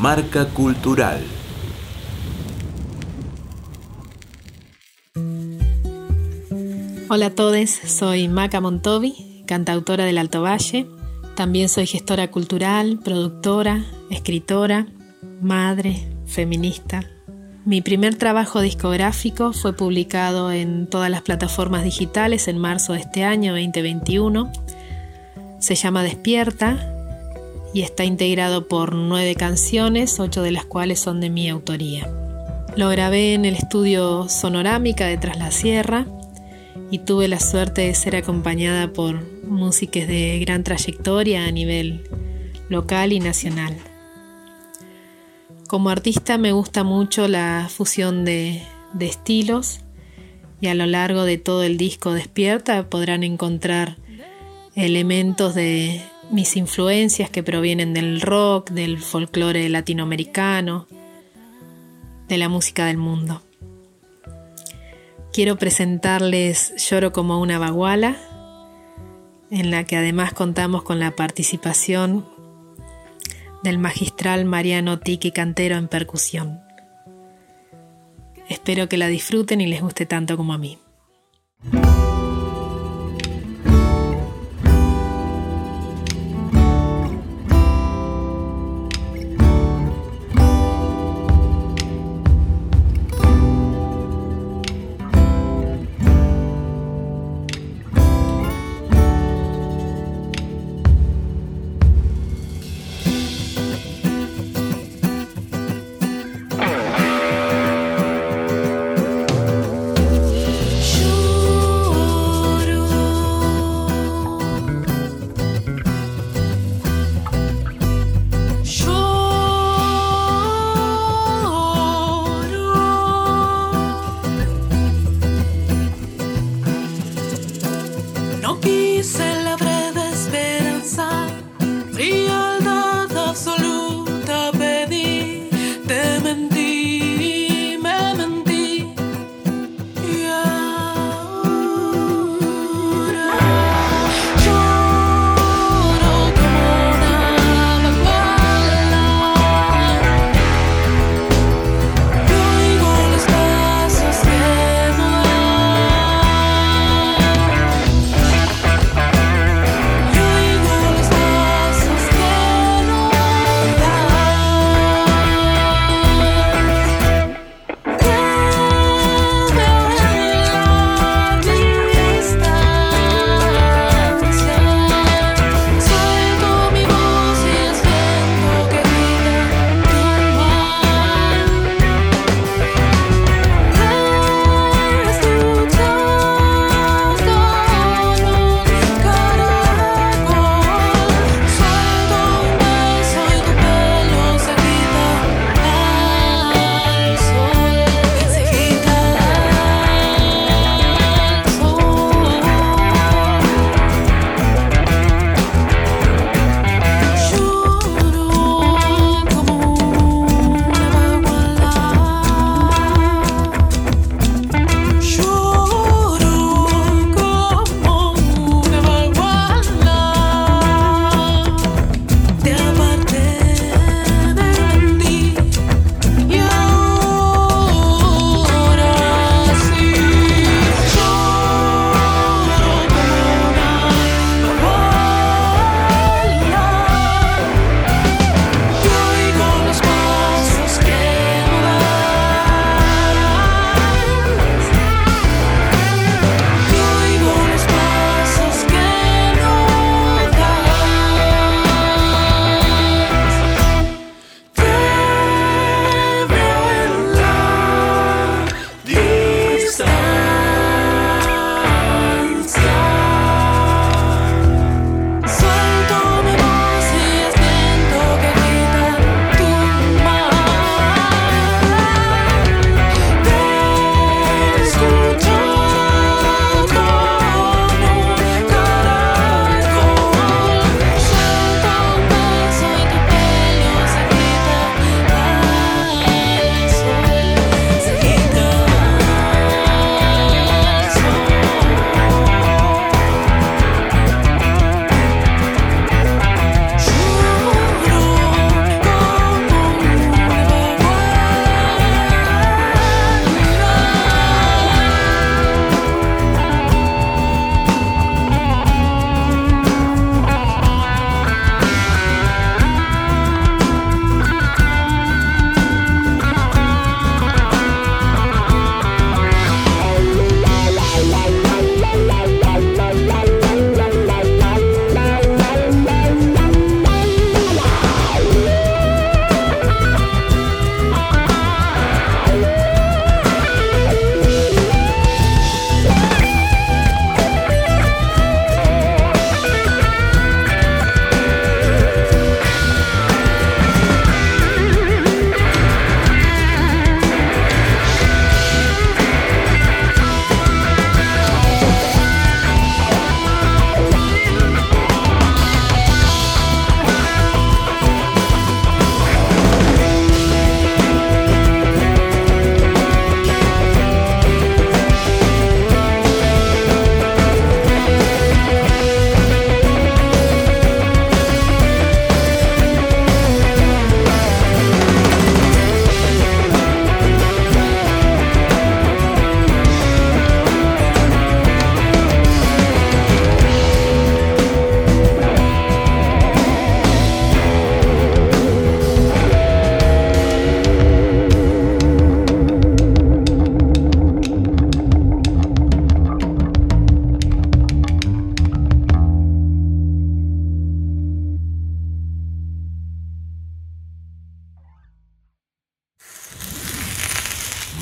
Marca Cultural. Hola a todos, soy Maca Montovi, cantautora del Alto Valle. También soy gestora cultural, productora, escritora, madre, feminista. Mi primer trabajo discográfico fue publicado en todas las plataformas digitales en marzo de este año 2021. Se llama Despierta y está integrado por nueve canciones, ocho de las cuales son de mi autoría. Lo grabé en el estudio Sonorámica de Tras la Sierra y tuve la suerte de ser acompañada por músicos de gran trayectoria a nivel local y nacional. Como artista me gusta mucho la fusión de, de estilos y a lo largo de todo el disco Despierta podrán encontrar elementos de mis influencias que provienen del rock, del folclore latinoamericano, de la música del mundo. Quiero presentarles Lloro como una baguala, en la que además contamos con la participación del magistral Mariano Tiki Cantero en percusión. Espero que la disfruten y les guste tanto como a mí. I love